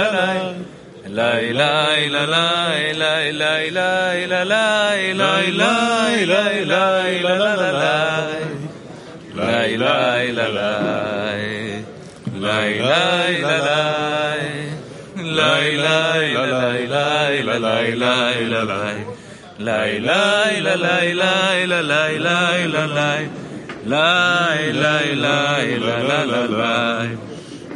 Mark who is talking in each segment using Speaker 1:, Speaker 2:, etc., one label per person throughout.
Speaker 1: la la la la la la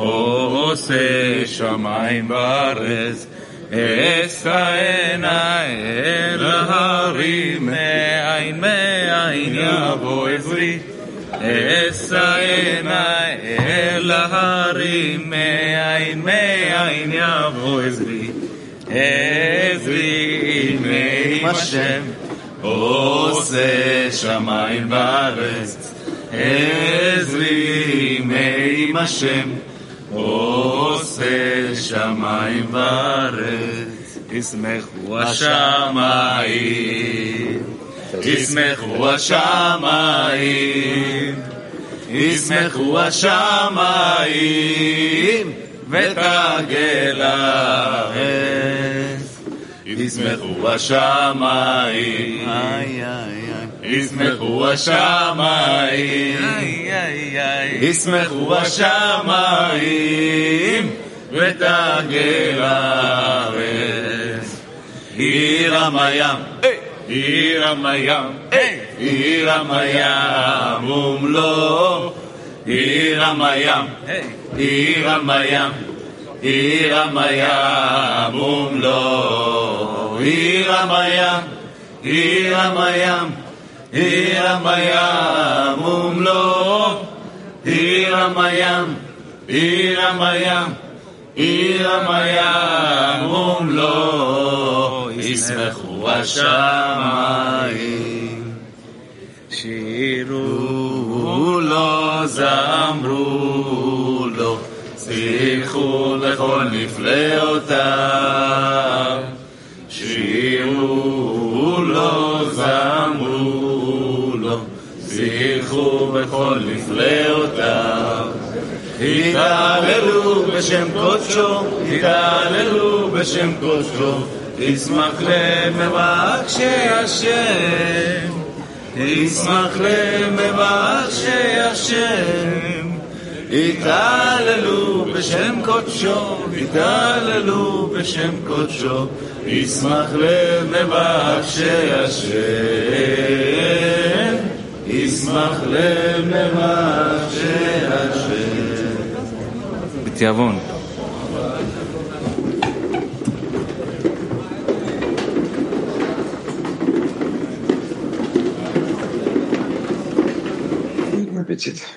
Speaker 1: עושה שמיים וארץ אסענה אל ההרים מעין מעין יבוא עזרי אסענה אל ההרים מעין מעין יבוא עזרי עזרי מעם השם עושה שמיים וארץ. עזרי מעם השם עושה שמיים וארץ, ישמחו השמיים, ישמחו השמיים, ישמחו השמיים, ותגל הארץ, ישמחו השמיים, ישמחו השמיים, ישמחו השמיים, ותגל הארץ. עיר המים, עיר המים, עיר המים ומלוא, עיר המים, עיר המים, עיר המים ומלוא, עיר המים, עיר המים, עיר המים ומלוא, עיר המים, עיר המים, עיר המים ומלוא, ישמחו השמיים. שירו לו, זמרו לו, שיחו לכל נפלאותיו. בכל נפלאותיו. התהללו בשם קודשו, התהללו בשם קודשו, ישמח למבקשי השם, ישמח למבקשי השם. התהללו בשם קודשו, התהללו בשם קודשו, ישמח למבקשי השם, ישמח למבקשי השם. בתיאבון.
Speaker 2: Guten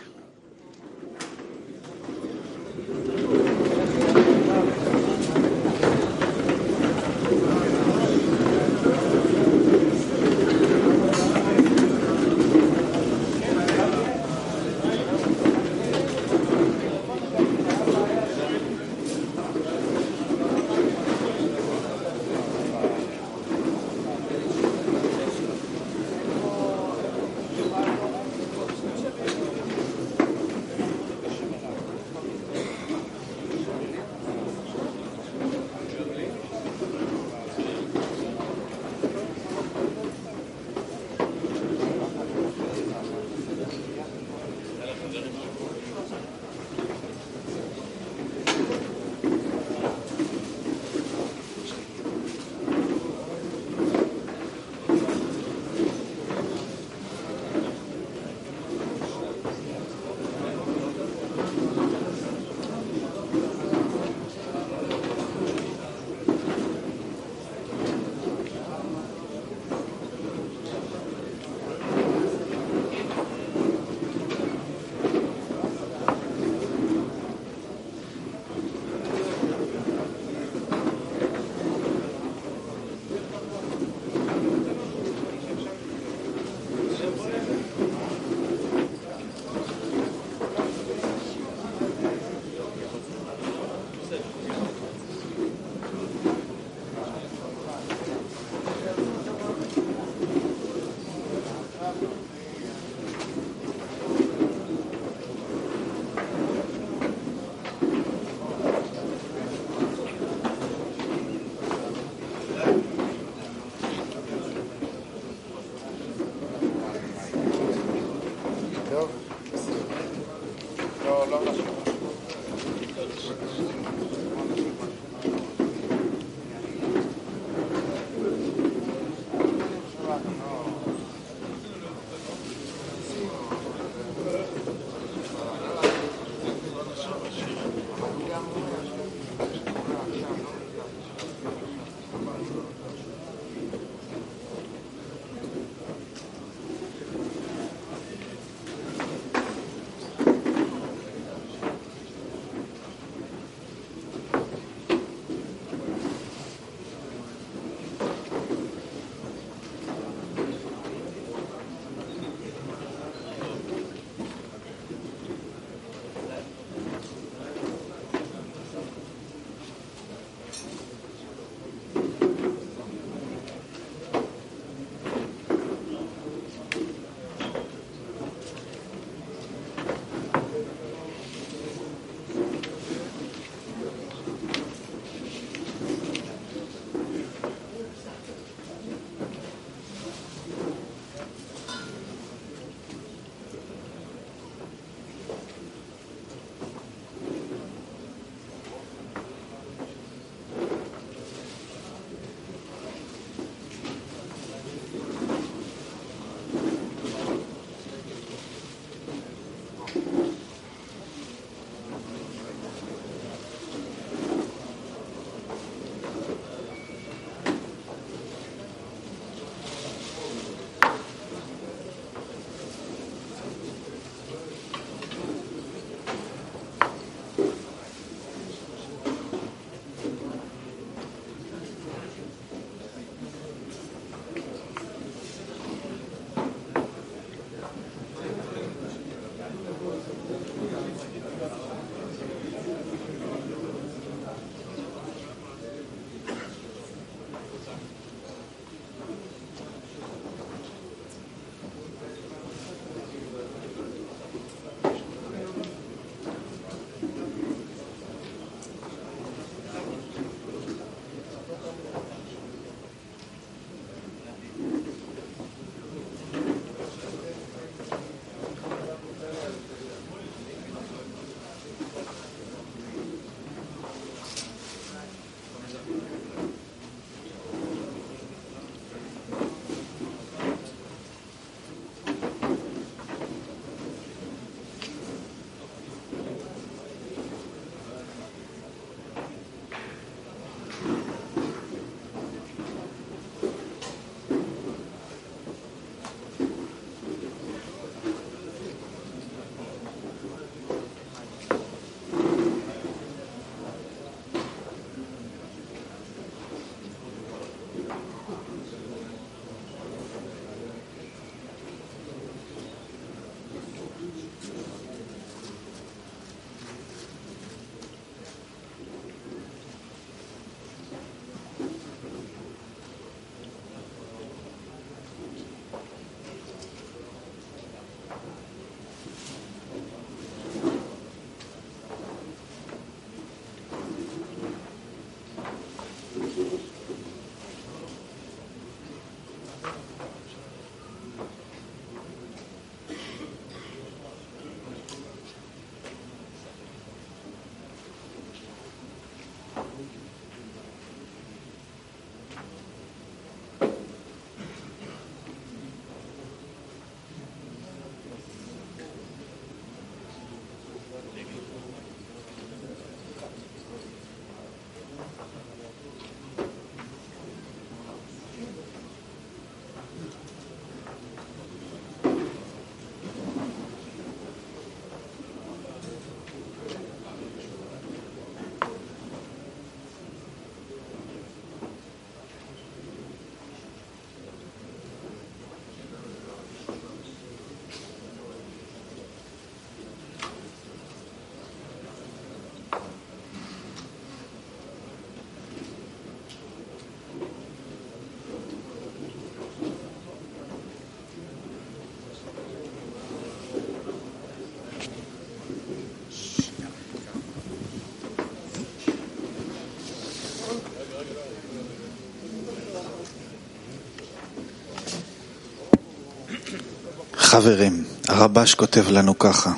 Speaker 2: חברים, הרבש כותב לנו ככה,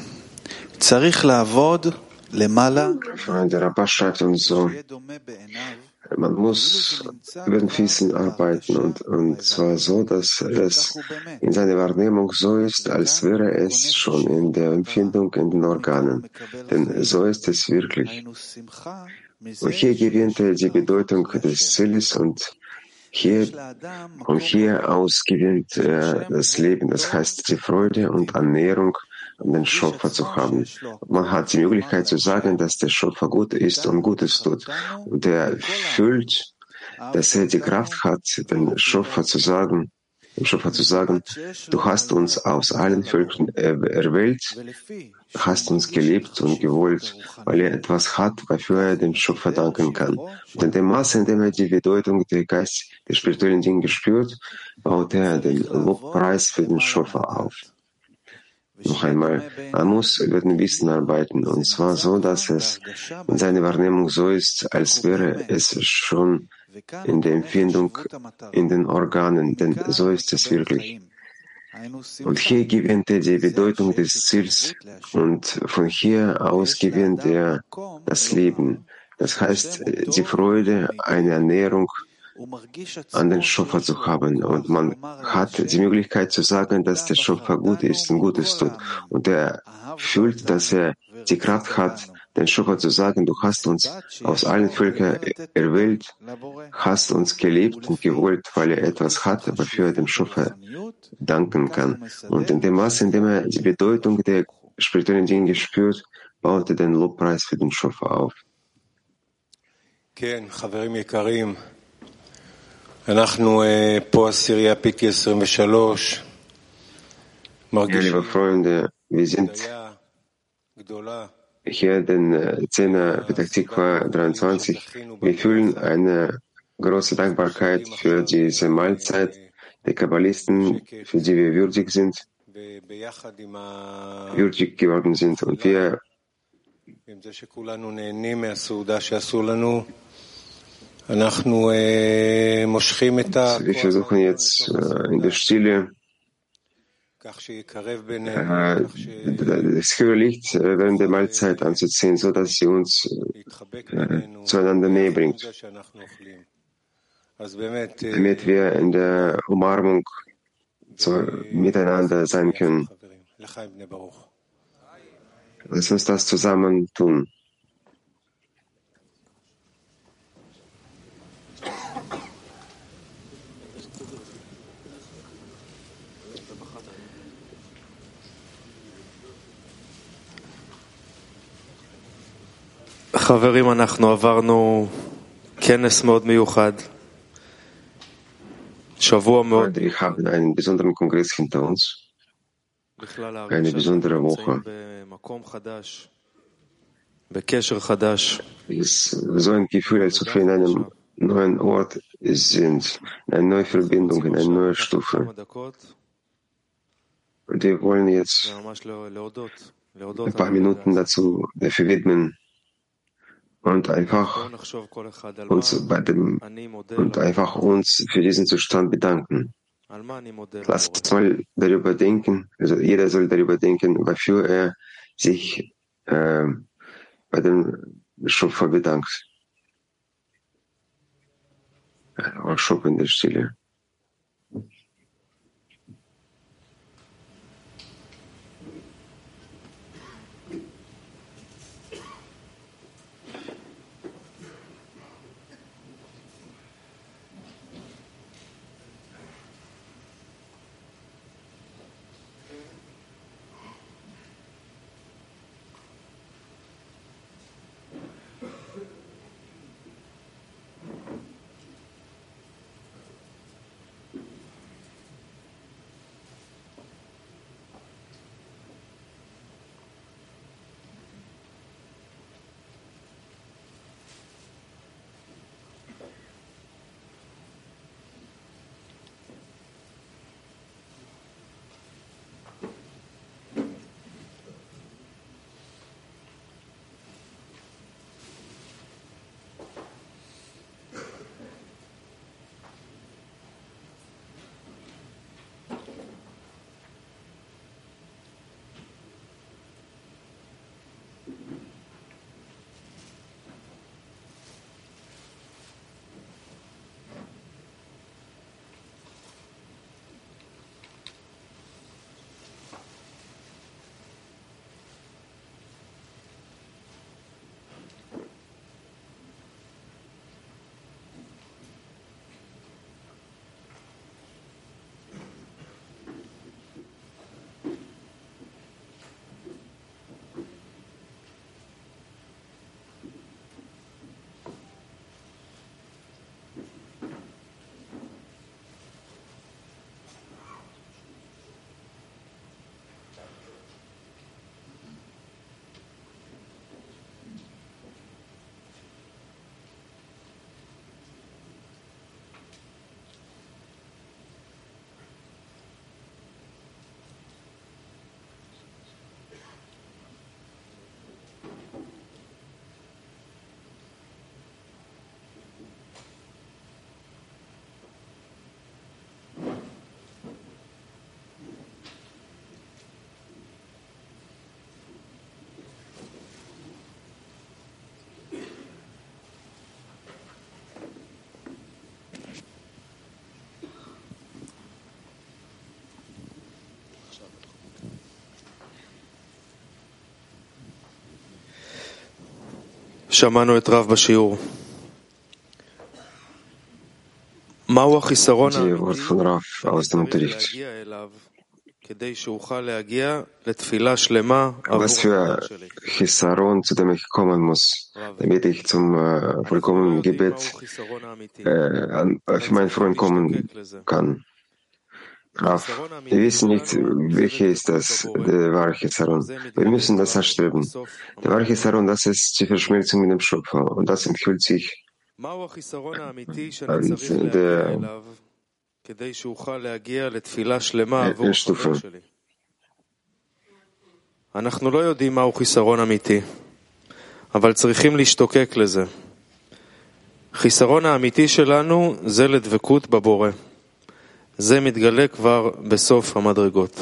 Speaker 2: צריך לעבוד למעלה,
Speaker 3: Freunde, Rabbah schreibt uns so,
Speaker 2: שיהיה דומה בעיניו
Speaker 3: man muss über den Füßen arbeiten und, und zwar so, dass es in seiner Wahrnehmung so ist, als wäre es schon in der Empfindung in den Organen. Denn so ist es wirklich.
Speaker 2: היינו שמחה מזה
Speaker 3: Und hier gewinnt er die Bedeutung des Zieles und hier, von hier aus gewinnt er äh, das Leben, das heißt die Freude und Ernährung an den Schöpfer zu haben. Man hat die Möglichkeit zu sagen, dass der Schöpfer gut ist und Gutes tut. Und er fühlt, dass er die Kraft hat, den Schöpfer zu sagen, im Schöpfer zu sagen, du hast uns aus allen Völkern erwählt, hast uns gelebt und gewollt, weil er etwas hat, wofür er dem Schöpfer danken kann. Und in dem Maße, in dem er die Bedeutung der Geist der spirituellen Dinge spürt, baut er den Lobpreis für den Schöpfer auf. Noch einmal, man muss über den Wissen arbeiten, und zwar so, dass es in seiner Wahrnehmung so ist, als wäre es schon in der Empfindung in den Organen, denn so ist es wirklich. Und hier gewinnt er die Bedeutung des Ziels und von hier aus gewinnt er das Leben. Das heißt, die Freude, eine Ernährung an den Schöpfer zu haben. Und man hat die Möglichkeit zu sagen, dass der Schöpfer gut ist und Gutes tut. Und er fühlt, dass er die Kraft hat, den Schöpfer zu sagen, du hast uns aus allen Völkern erwählt, hast uns geliebt und gewollt, weil er etwas hat, wofür er dem Schöpfer danken kann. Und in dem Maße, in dem er die Bedeutung der spirituellen Dinge spürt, baut er den Lobpreis für den Schöpfer auf.
Speaker 4: כן, חברים יקרים, אנחנו אה, פה עשירייה פיקי 23,
Speaker 3: Ja,
Speaker 4: מרגישים
Speaker 3: liebe Freunde, wir sind
Speaker 4: הודיה גדולה
Speaker 3: hier den äh, Zehner Petah Tikva 23. Wir fühlen eine große Dankbarkeit für diese Mahlzeit der Kabbalisten, für die wir würdig sind,
Speaker 4: ב- ביחד עם, ה...
Speaker 3: würdig geworden sind. Und wir wir versuchen jetzt in der Stille das Licht während der Mahlzeit anzuziehen, sodass sie uns zueinander näher bringt. Damit wir in der Umarmung miteinander sein können. Lass uns das zusammen tun.
Speaker 1: חברים, אנחנו עברנו כנס מאוד מיוחד, שבוע מאוד,
Speaker 3: Freunde, wir haben einen besonderen Kongress hinter uns.
Speaker 1: בכלל
Speaker 3: eine
Speaker 1: להרגיש
Speaker 3: besondere
Speaker 1: שאנחנו
Speaker 3: Woche.
Speaker 1: נמצאים במקום חדש, בקשר חדש.
Speaker 3: ist so ein Gefühl, als ob wir in einem neuen Ort sind, in einer neuen Verbindung, in einer neuen Stufe.
Speaker 1: כמה דקות,
Speaker 3: Und wir wollen jetzt
Speaker 1: וממש לא- להודות, להודות
Speaker 3: ein paar
Speaker 1: על
Speaker 3: Minuten
Speaker 1: הנקודה הזאת.
Speaker 3: dazu dafür widmen und einfach uns bei dem und einfach uns für diesen Zustand bedanken. Lass uns mal darüber denken, also jeder soll darüber denken, wofür er sich äh, bei dem Schöpfer bedankt. Äh, Auch Schöpfer in der Stille.
Speaker 5: שמענו את רב בשיעור. מהו החיסרון
Speaker 3: Die Wort von Rav aus dem Unterricht.
Speaker 5: להגיע אליו כדי שאוכל להגיע לתפילה שלמה עבור
Speaker 3: Was für
Speaker 5: החבר שלי?
Speaker 3: Chisaron, zu dem ich kommen muss, damit ich zum äh, vollkommenen
Speaker 5: יודעים
Speaker 3: Gebet
Speaker 5: מהו החיסרון האמיתי.
Speaker 3: äh, an, für meinen Freund kommen kann. Rav, wir wissen nicht, welche ist das, der wahre Chisaron. Wir müssen das erstreben. Der wahre Chisaron, das ist die Verschmelzung mit dem Schöpfer und das empfiehlt sich
Speaker 5: מהו החיסרון האמיתי שאני
Speaker 3: Also,
Speaker 5: צריך להגיע
Speaker 3: der-
Speaker 5: אליו כדי שאוכל להגיע לתפילה שלמה
Speaker 3: אה,
Speaker 5: עבור
Speaker 3: יש
Speaker 5: החבר
Speaker 3: תופעה.
Speaker 5: שלי? אנחנו לא יודעים מהו חיסרון אמיתי, אבל צריכים להשתוקק לזה. חיסרון האמיתי שלנו זה לדבקות בבורא. זה מתגלה כבר בסוף המדרגות.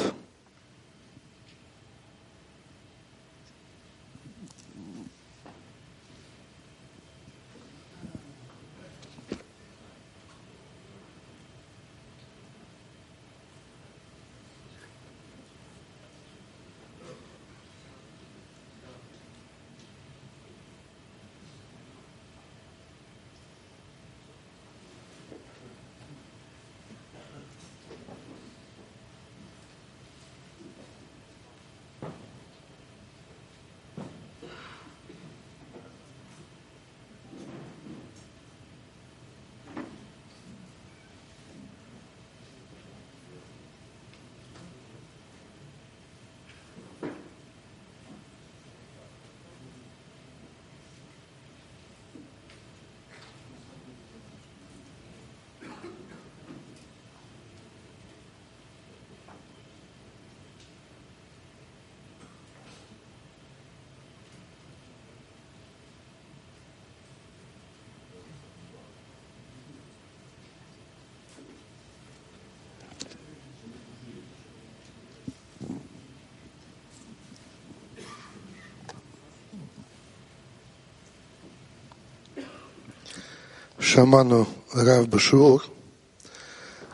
Speaker 6: שמענו רב בשיעור,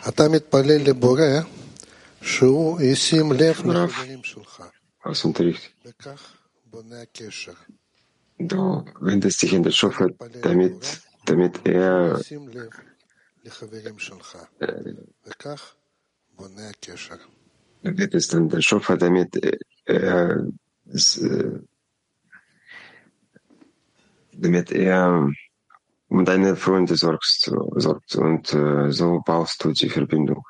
Speaker 6: אתה מתפלל לבורא שהוא ישים לב לחברים שלך. וכך בונה הקשר. בונה
Speaker 3: קשר. стихе Дальшов Тамит Тамит Эа. В um deine Freunde sorgst, sorgt und äh, so baust du die Verbindung.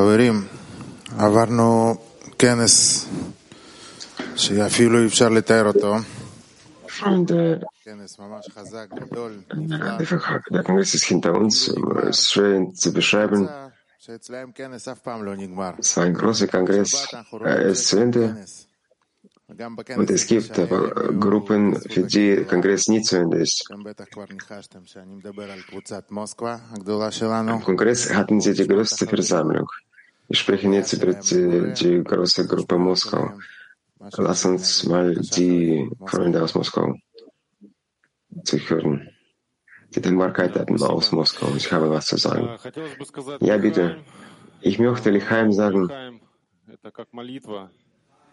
Speaker 7: חברים, עברנו כנס שאפילו אי אפשר לתאר אותו,
Speaker 3: Freunde,
Speaker 7: כנס ממש חזק, גדול,
Speaker 3: der, der Kongress ist hinter uns, es ist schwer zu beschreiben.
Speaker 7: נמצא שאצלהם כנס אף פעם לא נגמר.
Speaker 3: Es war ein großer Kongress,
Speaker 7: בשבת אנחנו
Speaker 3: er
Speaker 7: רואים
Speaker 3: ist zu Ende
Speaker 7: כנס. וגם בכנס
Speaker 3: und es gibt aber Gruppen, für die der Kongress nie zu Ende ist.
Speaker 7: אתם בטח כבר ניחשתם שאני מדבר על קבוצת מוסקבה הגדולה שלנו.
Speaker 3: Im Kongress hatten sie die größte Versammlung. Wir sprechen jetzt über die, die große Gruppe Moskau. Lass uns mal die Freunde aus Moskau zu hören. Die den Wahrheit aus Moskau. Ich habe was zu sagen. Ja, bitte. Ich möchte Lichheim sagen.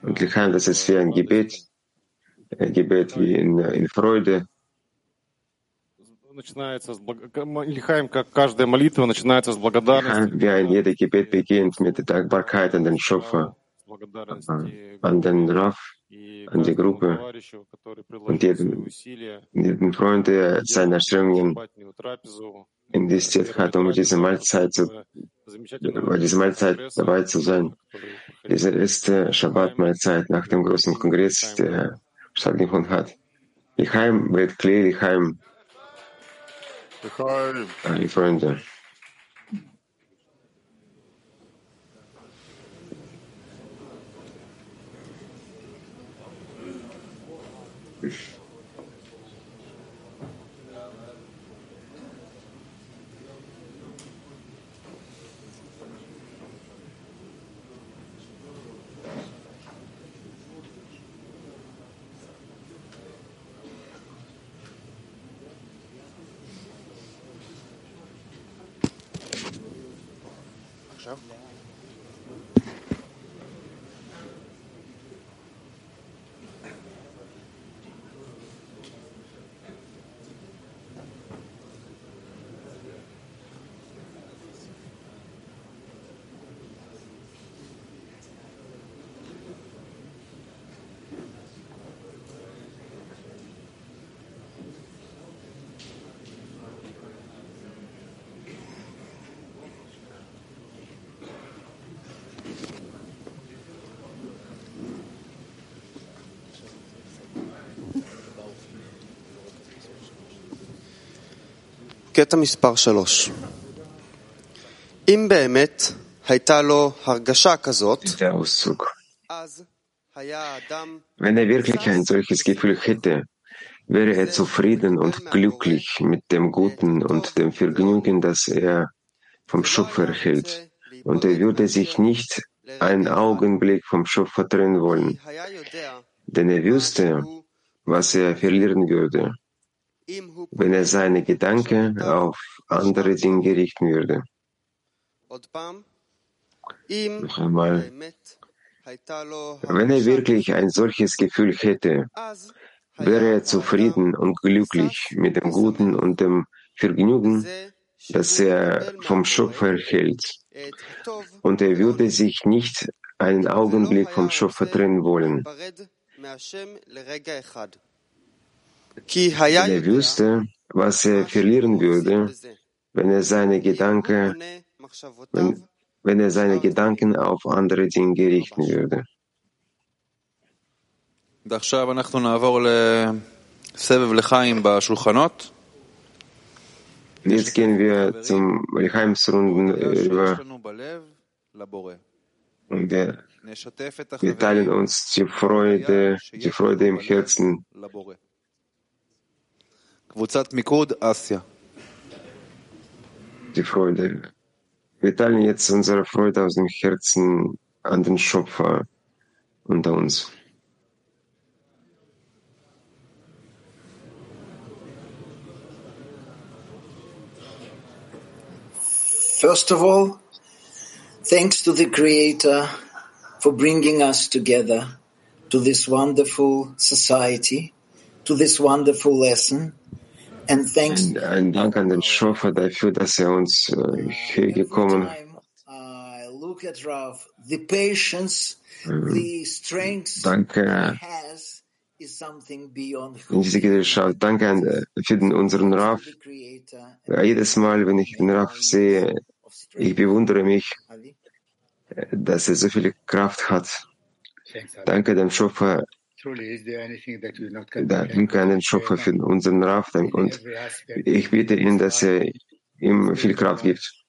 Speaker 3: Und Lichheim, das ist wie ein Gebet. Ein Gebet wie in, in Freude.
Speaker 1: Начинается с благ... Лихаим, как каждая молитва, начинается с благодарности.
Speaker 3: Wie ein jeder Gebet beginnt mit der Dankbarkeit an den Schöpfer, an den Raff, an die Gruppe und
Speaker 1: усилия,
Speaker 3: jeden Freund, der seine Anstrengungen investiert hat, um diese Mahlzeit zu, bei dieser Mahlzeit dabei zu sein. Diese erste Shabbat-Mahlzeit nach dem großen Kongress, der stattgefunden hat. Lichaim wird Klee, Lichaim, die Freunde.
Speaker 8: קטע מספר שלוש. אם באמת הייתה לו הרגשה כזאת,
Speaker 3: Der Auszug.
Speaker 8: אז
Speaker 3: Wenn er wirklich ein solches Gefühl hätte, wäre er zufrieden und glücklich mit dem Guten und dem Vergnügen, das er vom Schöpfer erhält. Und er würde sich nicht einen Augenblick vom Schöpfer trennen wollen, denn er wüsste, was er verlieren würde, wenn er seine Gedanken auf andere Dinge richten würde. Noch einmal. Wenn er wirklich ein solches Gefühl hätte, wäre er zufrieden und glücklich mit dem Guten und dem Vergnügen, das er vom Schöpfer erhält. Und er würde sich nicht einen Augenblick vom Schöpfer trennen wollen Wenn er wüsste, was er verlieren würde, wenn er seine Gedanken, wenn, wenn er seine Gedanken auf andere Dinge richten würde.
Speaker 1: ועכשיו אנחנו נעבור לסבב לחיים בשולחנות.
Speaker 3: Jetzt gehen wir zum Heimsrunden über und wir, wir teilen uns die Freude, die Freude im Herzen.
Speaker 1: קבוצת מיקוד, אסיה.
Speaker 3: Die Freude. Wir teilen jetzt unsere Freude aus dem Herzen an den Schöpfer unter uns.
Speaker 9: First of all, thanks to the Creator for bringing us together to this wonderful society, to this wonderful lesson. And thanks
Speaker 3: Ein, Dank an den Schöpfer dafür, dass er uns äh, hier gekommen
Speaker 9: strength
Speaker 3: Danke.
Speaker 9: he has is something beyond
Speaker 3: in diese Gesellschaft. Danke an, äh, für den, unseren Raf. jedes Mal, wenn ich den Raf sehe, ich bewundere mich, äh, dass er so viel Kraft hat. Danke dem Schöpfer, danke an den Schöpfer für unseren Raf und ich bitte ihn, dass er ihm viel Kraft gibt.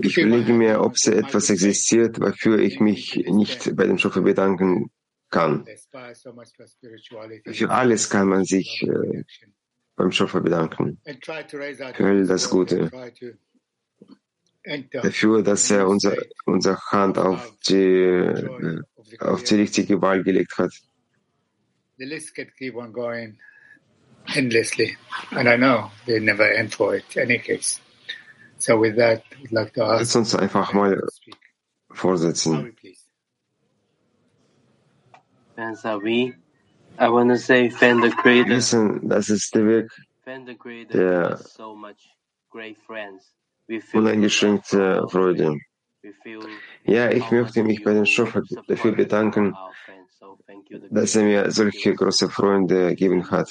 Speaker 3: Ich überlege mir, ob es etwas existiert, wofür ich mich nicht bei dem Schöpfer bedanken kann. Für alles kann man sich äh, beim Schöpfer bedanken. Für das Gute. Dafür, dass er unser, unsere Hand auf die, äh, auf die richtige Wahl gelegt hat.
Speaker 10: the list can keep on going endlessly. And I know they never end for it, any case. So with that, I'd like to
Speaker 3: Lass
Speaker 10: ask,
Speaker 3: uns einfach mal vorsetzen.
Speaker 11: Fans are we? I want to say fan the creator.
Speaker 3: Wissen, das ist der Weg
Speaker 11: Fan the creator
Speaker 3: der
Speaker 11: so much great friends.
Speaker 3: Uneingeschränkte Freude. Ja, ich möchte mich bei dem Schöpfer dafür bedanken, dass er mir solche große Freunde gegeben hat.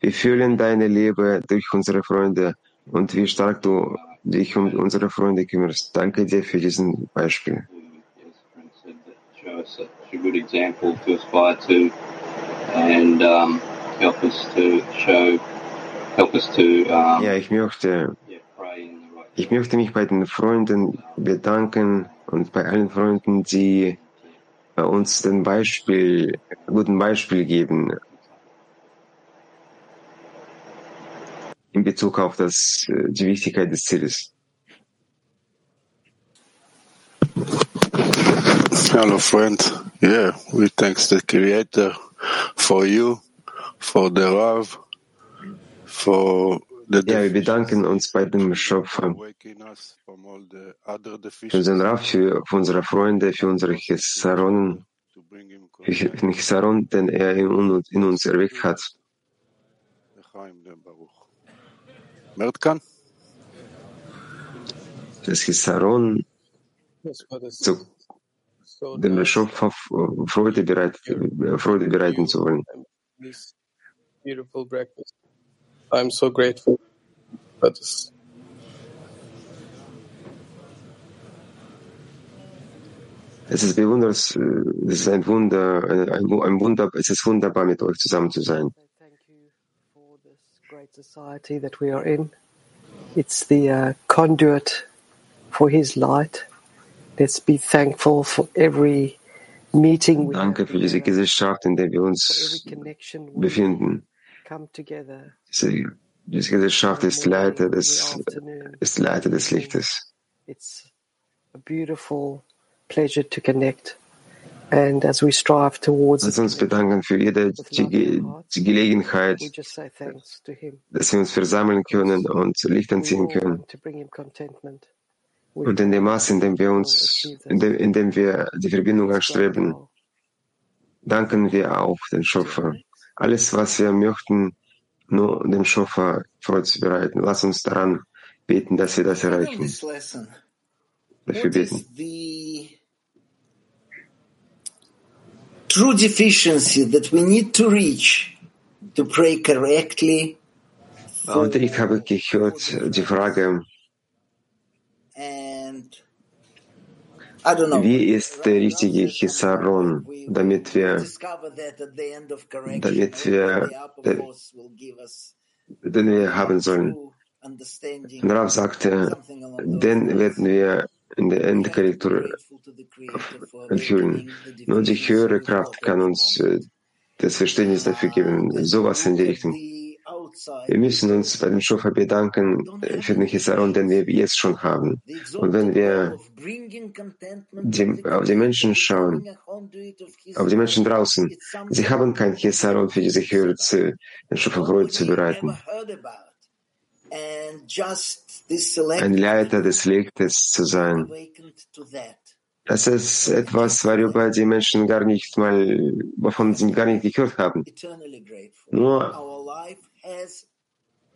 Speaker 3: Wir fühlen deine Liebe durch unsere Freunde und wie stark du dich um unsere Freunde kümmerst. Danke dir für diesen Beispiel. Ja, ich möchte,
Speaker 12: yeah, pray in the right
Speaker 3: ich möchte mich bei den Freunden bedanken und bei allen Freunden, die uns den Beispiel, guten Beispiel geben in Bezug auf das, äh, die Wichtigkeit des Zieles.
Speaker 13: Hello, friend. Yeah, we thanks the Creator for you, for the Rav, for
Speaker 3: ja, wir bedanken uns bei dem Schöpfer, für den Raff, für unsere Freunde, für unsere Chesaronen, für Chesaron, den er in uns erweckt hat. Das Chisaron zu dem Schöpfer Freude, bereit, Freude bereiten zu wollen.
Speaker 5: This beautiful breakfast. I'm so grateful for this.
Speaker 3: Es ist bewunders, es ist ein Wunder, ein, ein Wunder, es ist wunderbar, mit euch zusammen zu sein.
Speaker 14: great society that we are in. It's the uh, conduit for His light, Let's be thankful for every meeting we
Speaker 3: Danke für diese Gesellschaft, in der wir uns befinden.
Speaker 14: come together.
Speaker 3: Diese, diese Gesellschaft ist Leiter des, ist Leiter des Lichtes.
Speaker 14: It's a beautiful pleasure to connect. And as we strive towards
Speaker 3: Lass uns bedanken für jede die, die Gelegenheit, dass wir uns versammeln können und Licht anziehen können. Und in dem Maß, in dem wir uns, in dem, in dem wir die Verbindung anstreben, danken wir auch den Schöpfer. Alles, was wir möchten, nur dem Schöpfer vorzubereiten. Lass uns daran beten, dass wir das erreichen. Dafür
Speaker 9: what
Speaker 3: beten.
Speaker 9: true deficiency that we need to reach to pray correctly
Speaker 3: Und ich habe gehört die Frage,
Speaker 9: and.
Speaker 3: Wie ist der richtige Chisaron, damit wir, damit wir, den wir haben sollen. Und Rav sagte, den werden wir in der Endkorrektur erfüllen. Nur die höhere Kraft kann uns äh, das Verständnis dafür geben, sowas in die Richtung. Wir müssen uns bei dem Schöpfer bedanken äh, für den Chisaron, den wir jetzt schon haben. Und wenn wir die, auf die Menschen schauen, auf die Menschen draußen, sie haben kein Chisaron für diese Höhe, zu, den Schöpfer zu bereiten. Ein Leiter des Lichtes zu sein. Das ist etwas, worüber die Menschen gar nicht mal, wovon sie gar nicht gehört haben. Nur
Speaker 9: Our life has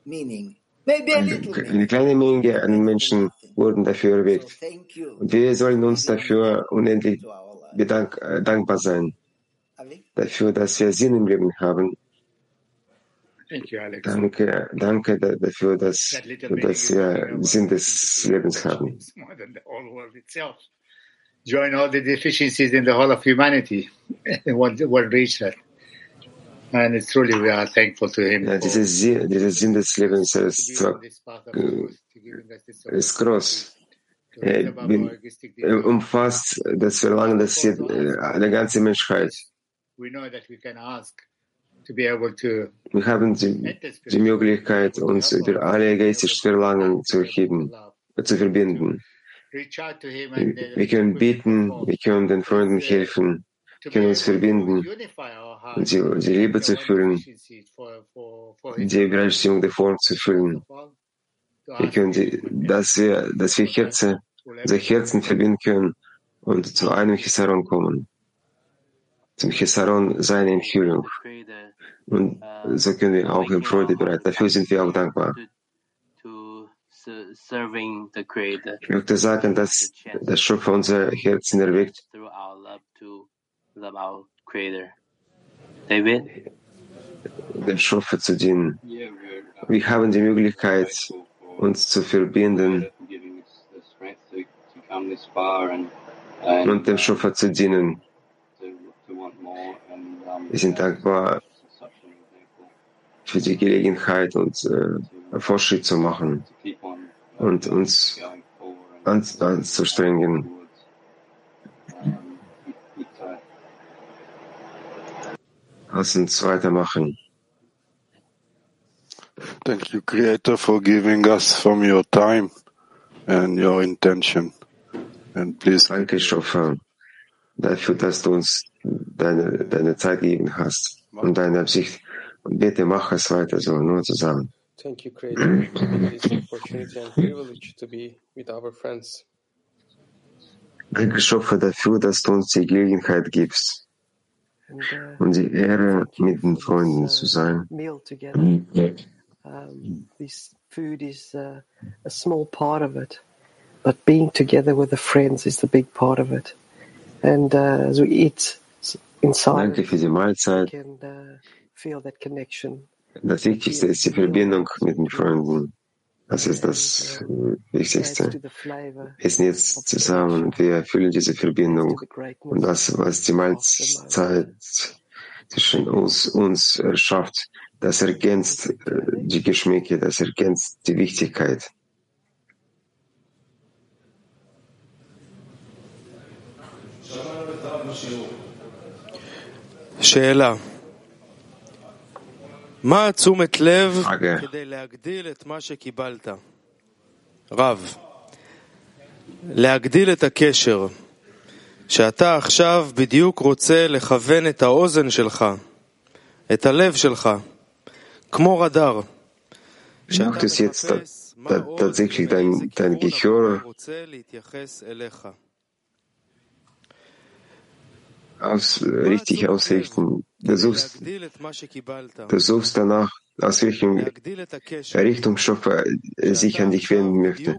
Speaker 9: meaning. Maybe a little bit.
Speaker 3: eine kleine Menge an Menschen wurden dafür erweckt.
Speaker 9: Thank you.
Speaker 3: Und wir sollen uns dafür unendlich bedank, äh, dankbar sein. Dafür, dass wir Sinn im Leben haben.
Speaker 10: Thank you, Alex.
Speaker 3: Danke, danke da- dafür, dass, dass wir Sinn des Lebens haben.
Speaker 10: Join all the deficiencies in the whole of humanity one, one reach that. And it's truly we are thankful to him.
Speaker 3: Ja, dieser Sinn, dieser Sinn des Lebens ist ist groß. Er umfasst das Verlangen des, der ganzen Menschheit.
Speaker 10: We know that we can ask to be able to
Speaker 3: Wir haben die, die Möglichkeit, uns über alle geistischen Verlangen zu erheben, zu verbinden.
Speaker 10: uh,
Speaker 3: Wir können beten, wir können den Freunden helfen,
Speaker 10: to
Speaker 3: können uns verbinden, die, die Liebe zu fühlen, die Übereinstimmung der Form zu fühlen. Wir können die, dass wir, dass wir Herzen, unsere Herzen verbinden können und zu einem Chisaron kommen. Zum Chisaron seine Enthüllung. Und so können wir auch in Freude bereiten. Dafür sind wir auch dankbar. Ich möchte sagen, dass der Schöpfer unser Herzen erweckt,
Speaker 11: David?
Speaker 3: dem Schöpfer zu dienen. Wir haben die Möglichkeit, uns zu verbinden und dem Schöpfer zu dienen. Wir sind dankbar für die Gelegenheit, uns äh, Fortschritt zu machen und uns anzustrengen.
Speaker 12: um, with, uh,
Speaker 3: Lass uns weitermachen.
Speaker 13: Thank you, Creator, for giving us from your time and your intention. And please
Speaker 3: Danke, Schöpfer, dafür, dass du uns deine, deine Zeit gegeben hast und deine Absicht. Und bitte mach es weiter so, nur zusammen.
Speaker 5: Thank you, Creator, for giving this opportunity and privilege to be with our friends.
Speaker 3: Danke, Schöpfer, dafür, dass du uns die Gelegenheit gibst und die Ehre, mit den Freunden zu sein.
Speaker 14: Um, this food is uh, a small part of it, but being together with the friends is the big part of it. And uh, as we eat s- in silence,
Speaker 3: Danke für die
Speaker 14: we
Speaker 3: Mahlzeit.
Speaker 14: can uh, feel that connection.
Speaker 3: Das Wichtigste ist die Verbindung mit den Freunden. Das ist das Wichtigste. Wir essen jetzt zusammen. Wir fühlen diese Verbindung. Und das, was die Mahlzeit zwischen uns, uns äh, schafft, das ergänzt äh, die Geschmäcke, das ergänzt die Wichtigkeit.
Speaker 5: Schäler. מה תשומת לב
Speaker 3: Frage.
Speaker 5: כדי להגדיל את מה שקיבלת? רב, להגדיל את הקשר, שאתה עכשיו בדיוק רוצה לכוון את האוזן שלך, את הלב שלך, כמו רדאר.
Speaker 3: Möchtest jetzt ta- ta- tatsächlich dein, dein Gehör
Speaker 5: רוצה להתייחס אליך.
Speaker 3: aus, äh, richtig ausrichten. Du suchst, danach, aus welchem Richtung Schöpfer sich an dich wenden möchte.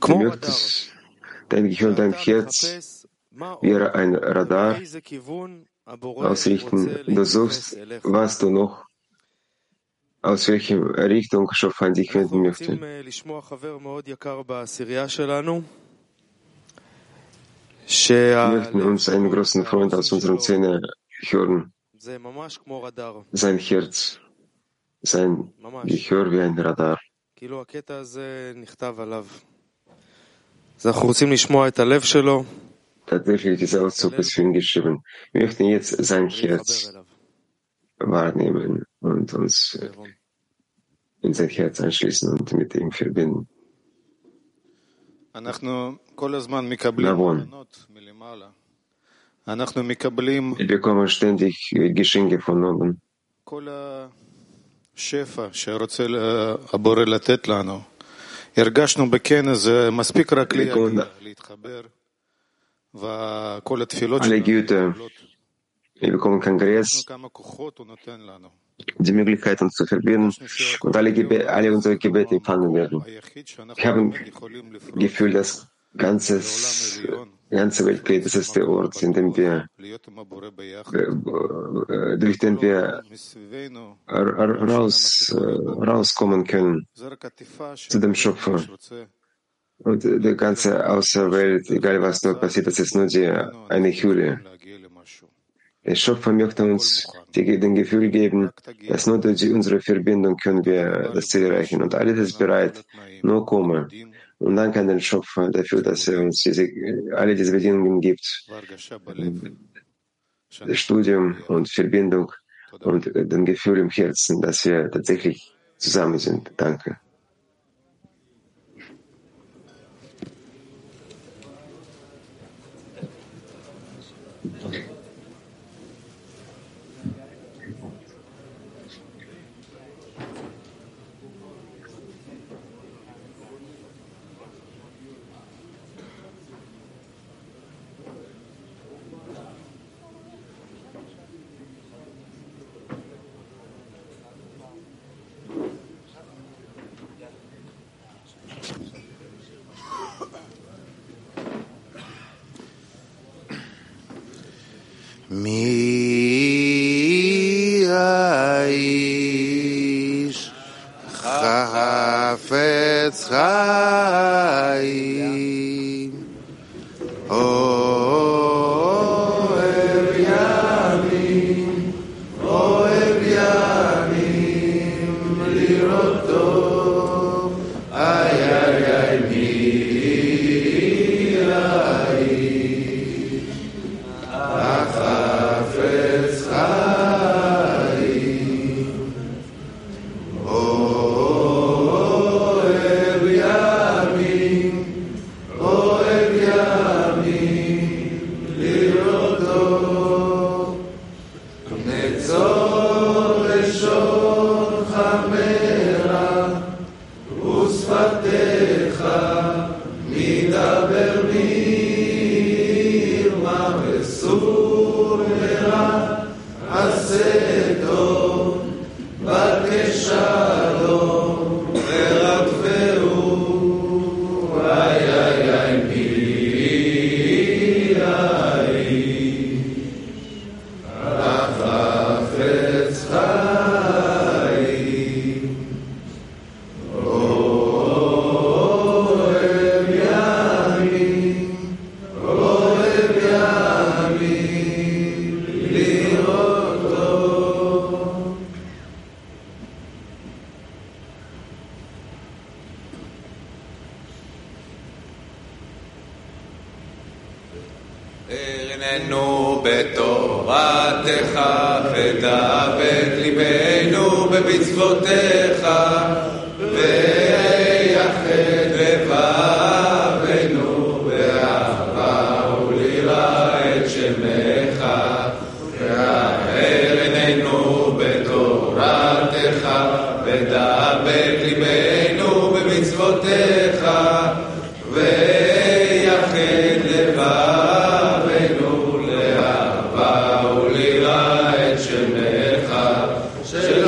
Speaker 3: Du möchtest dein Gehirn, dein Herz wie ein Radar ausrichten. Du suchst, was du noch aus welcher Richtung Schofan sich wenden möchte. Wir möchten uns einen großen Freund aus unserem Zehner hören. Sein Herz, sein Gehör wie ein Radar. Tatsächlich dieser Auszug ist für ihn geschrieben. Wir möchten jetzt sein Herz wahrnehmen und uns äh, in sein Herz anschließen und mit ihm verbinden.
Speaker 4: אנחנו כל הזמן מקבלים
Speaker 3: Navon.
Speaker 4: מתנות מלמעלה. אנחנו מקבלים
Speaker 3: Wir bekommen ständig äh, Geschenke von oben.
Speaker 4: כל השפע שרוצה ל- הבורא לתת לנו. הרגשנו בכנס, זה מספיק רק להגיע, להתחבר, וכל התפילות
Speaker 3: Alle
Speaker 4: שלנו,
Speaker 3: Güte. Wir bekommen Kongress,
Speaker 4: כמה כוחות הוא נותן לנו.
Speaker 3: die Möglichkeit, uns zu verbinden und alle, Gebe alle unsere Gebete empfangen werden. Wir haben Gefühl, dass ganzes, ganze Weltkrieg, das ist der Ort, in dem wir, äh, äh, durch den wir r- raus, äh, rauskommen können zu dem Schöpfer. Und äh, die ganze Außerwelt, egal was dort passiert, das ist nur die, eine Hülle. Der Schöpfer möchte uns die, den Gefühl geben, dass nur durch unsere Verbindung können wir das Ziel erreichen. Und alles ist bereit, nur komme. Und dann kann der Schöpfer dafür, dass er uns diese, alle diese Bedingungen gibt. Das Studium und Verbindung und äh, den Gefühl im Herzen, dass wir tatsächlich zusammen sind. Danke.
Speaker 1: Señor.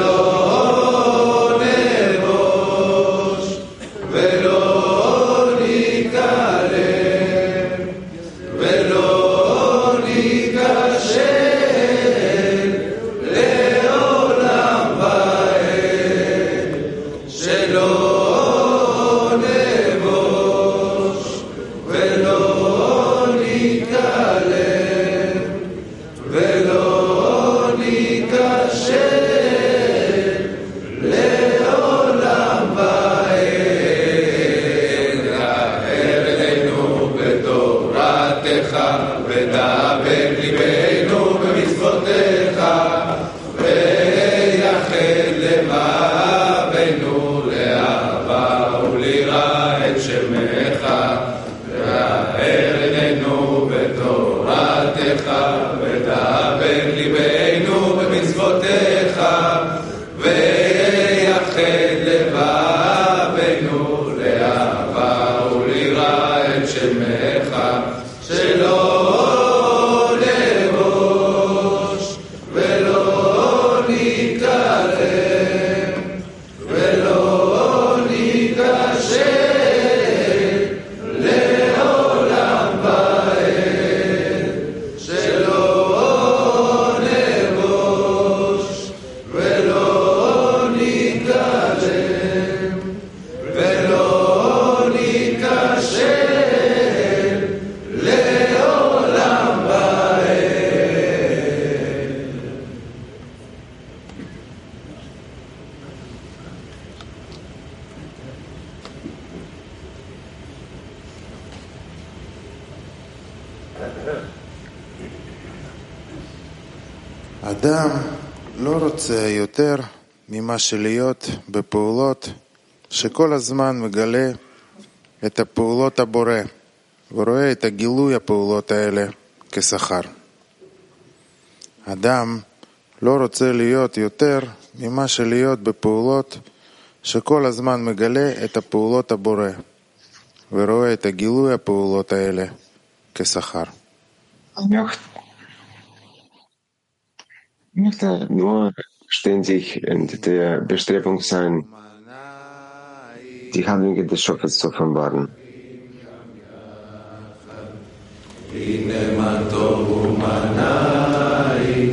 Speaker 1: שלהיות בפעולות שכל הזמן מגלה את הפעולות הבורא ורואה את הגילוי הפעולות האלה כשכר. אדם לא רוצה להיות יותר ממה שלהיות בפעולות שכל הזמן מגלה את הפעולות הבורא ורואה את הגילוי הפעולות האלה כשכר.
Speaker 3: Некто, его ständig in der Bestrebung sein, die Handlungen des Schöpfers zu offenbaren.
Speaker 15: Inne
Speaker 1: matov umanai,